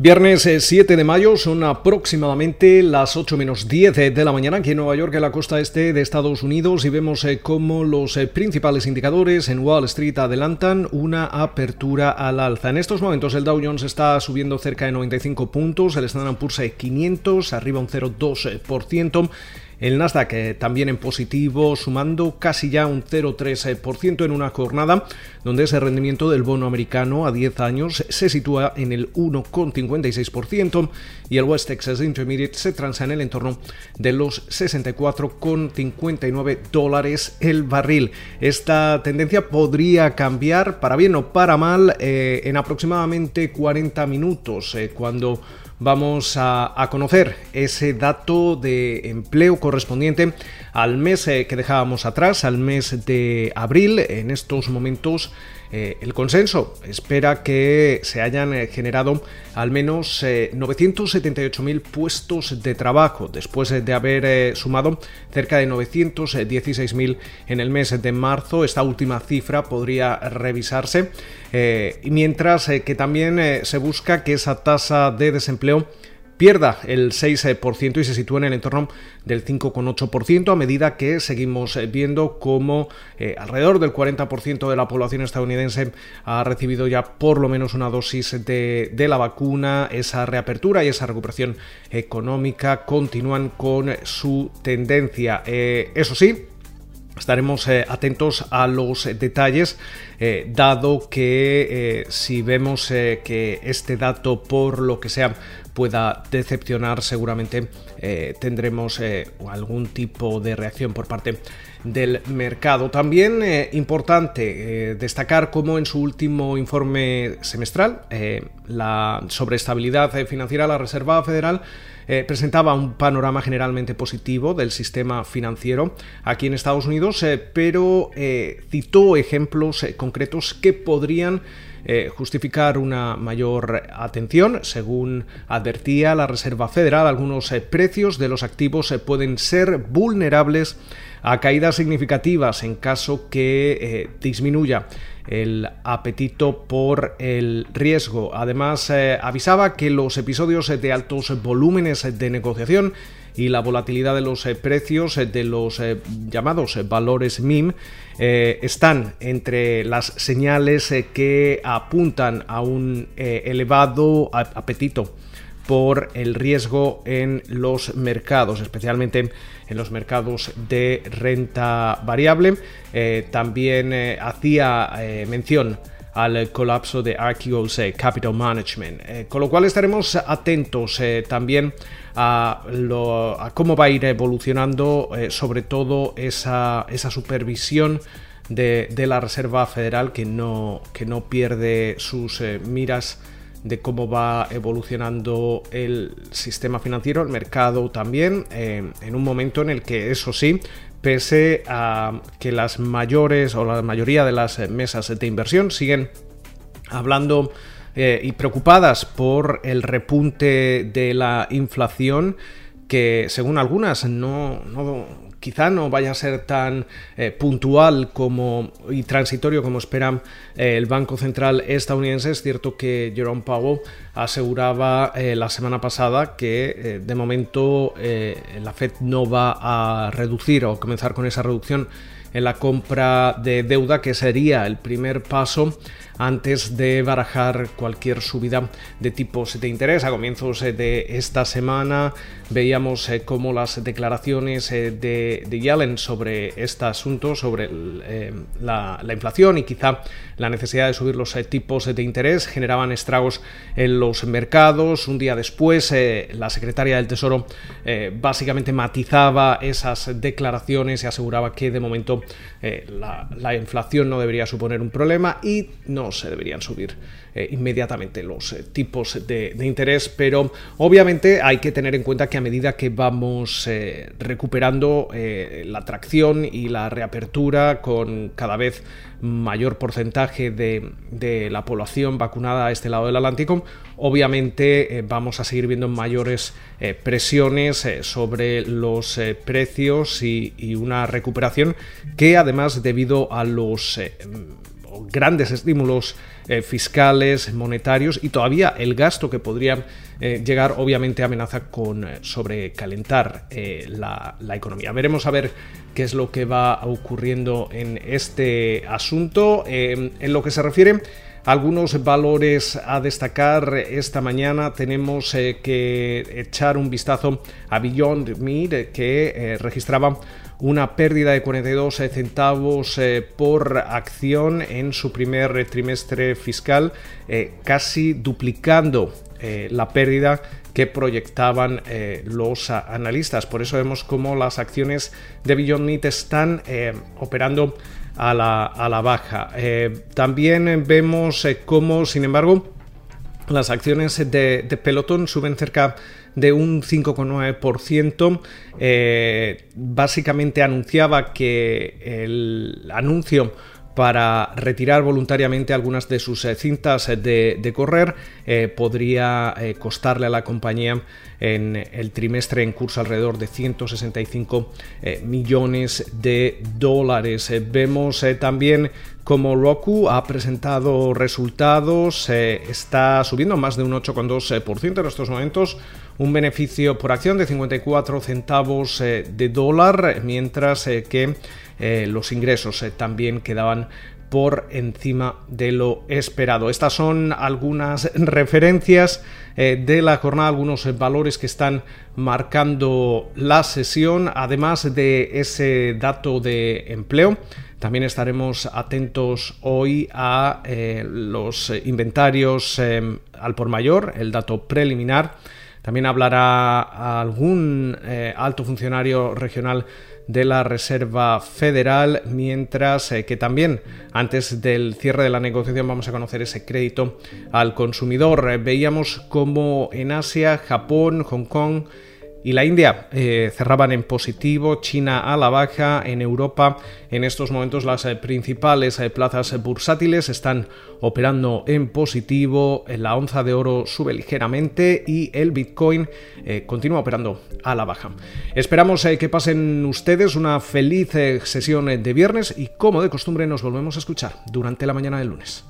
Viernes 7 eh, de mayo son aproximadamente las 8 menos 10 de la mañana aquí en Nueva York, en la costa este de Estados Unidos, y vemos eh, cómo los eh, principales indicadores en Wall Street adelantan una apertura al alza. En estos momentos el Dow Jones está subiendo cerca de 95 puntos, el Standard Poor's 500 arriba un 0,2%. El Nasdaq eh, también en positivo, sumando casi ya un 0,3% en una jornada donde ese rendimiento del bono americano a 10 años se sitúa en el 1,56% y el West Texas Intermediate se transa en el entorno de los 64,59 dólares el barril. Esta tendencia podría cambiar para bien o para mal eh, en aproximadamente 40 minutos eh, cuando vamos a, conocer ese dato de empleo correspondiente al mes eh, que dejábamos atrás, al mes de abril. En estos momentos eh, el consenso espera que se hayan eh, generado al menos 978.000 puestos de trabajo después de haber sumado cerca de 916.000 en el mes de marzo. Esta última cifra podría revisarse mientras que también se busca que esa tasa de desempleo pierda el 6% y se sitúa en el entorno del 5,8% a medida que seguimos eh, viendo como eh, alrededor del 40% de la población estadounidense ha recibido ya por lo menos una dosis de, la vacuna, esa reapertura y esa recuperación económica continúan con su tendencia. Eh, eso sí, Estaremos atentos a los detalles, dado que si vemos que este dato, por lo que sea, pueda decepcionar, seguramente eh, tendremos eh, algún tipo de reacción por parte del mercado. También eh, importante destacar cómo en su último informe semestral sobre estabilidad financiera, la Reserva Federal presentaba un panorama generalmente positivo del sistema financiero aquí en Estados Unidos, pero citó ejemplos concretos que podrían eh, justificar una mayor atención. Según advertía la Reserva Federal, algunos eh, precios de los activos eh, pueden ser vulnerables a caídas significativas en caso que disminuya el apetito por el riesgo. Además, avisaba que los episodios de altos volúmenes de negociación y la volatilidad de los precios de los llamados valores MIM eh, están entre las señales eh, que apuntan a un eh, elevado apetito por el riesgo en los mercados, especialmente en los mercados de renta variable. también hacía mención al colapso de Archegos Capital Management. con lo cual estaremos atentos también a, cómo va a ir evolucionando sobre todo esa, supervisión de, la Reserva Federal que no, que no pierde sus eh, miras de cómo va evolucionando el sistema financiero, el mercado también, eh, en un momento en el que, eso sí, pese a que las mayores o la mayoría de las mesas de inversión siguen hablando eh, y preocupadas por el repunte de la inflación, que según algunas no, quizá no vaya a ser tan eh, puntual como y transitorio como espera eh, el Banco Central estadounidense. Es cierto que Jerome Powell aseguraba eh, la semana pasada que de momento la Fed no va a reducir o comenzar con esa reducción en la compra de deuda, que sería el primer paso antes de barajar cualquier subida de tipos de interés. A comienzos eh, de esta semana veíamos eh, cómo las declaraciones eh, de, de Yellen sobre este asunto, sobre la, inflación y quizá la necesidad de subir los tipos de interés, generaban estragos en los mercados. Un día después, la secretaria del Tesoro básicamente matizaba esas declaraciones y aseguraba que de momento la, la inflación no debería suponer un problema y no se deberían subir eh, inmediatamente los eh, tipos de, interés, pero obviamente hay que tener en cuenta que a medida que vamos eh, recuperando la atracción y la reapertura con cada vez mayor porcentaje de, la población vacunada a este lado del Atlántico, obviamente vamos a seguir viendo mayores presiones sobre los precios y, una recuperación que además debido a los grandes estímulos fiscales, monetarios y todavía el gasto que podría llegar obviamente amenaza con sobrecalentar la, economía. Veremos a ver qué es lo que va ocurriendo en este asunto. en lo que se refiere algunos valores a destacar esta mañana tenemos eh, que echar un vistazo a Beyond Meat que eh, registraba una pérdida de 42 centavos eh, por acción en su primer trimestre fiscal, casi duplicando la pérdida que proyectaban los analistas. Por eso vemos cómo las acciones de Beyond Meat están operando a la, baja. Eh, también vemos eh, cómo, sin embargo, las acciones de, de Pelotón suben cerca de un 5,9%. Eh, básicamente anunciaba que el anuncio para retirar voluntariamente algunas de sus cintas de, correr podría costarle a la compañía en el trimestre en curso alrededor de 165 eh, millones de dólares. Eh, vemos eh, también como Roku ha presentado resultados, está subiendo más de un 8,2% en estos momentos, un beneficio por acción de 54 centavos de dólar, mientras que los ingresos también quedaban por encima de lo esperado. Estas son algunas referencias eh, de la jornada, algunos valores que están marcando la sesión, además de ese dato de empleo. También estaremos atentos hoy a eh, los inventarios eh, al por mayor, el dato preliminar. También hablará algún alto funcionario regional de la Reserva Federal, mientras eh, que también antes del cierre de la negociación vamos a conocer ese crédito al consumidor. Eh, veíamos como en Asia, Japón, Hong Kong, y la India eh, cerraban en positivo, China a la baja, en Europa en estos momentos las eh, principales eh, plazas bursátiles están operando en positivo, la onza de oro sube ligeramente y el Bitcoin continúa operando a la baja. Esperamos que pasen ustedes una feliz sesión de viernes y como de costumbre nos volvemos a escuchar durante la mañana del lunes.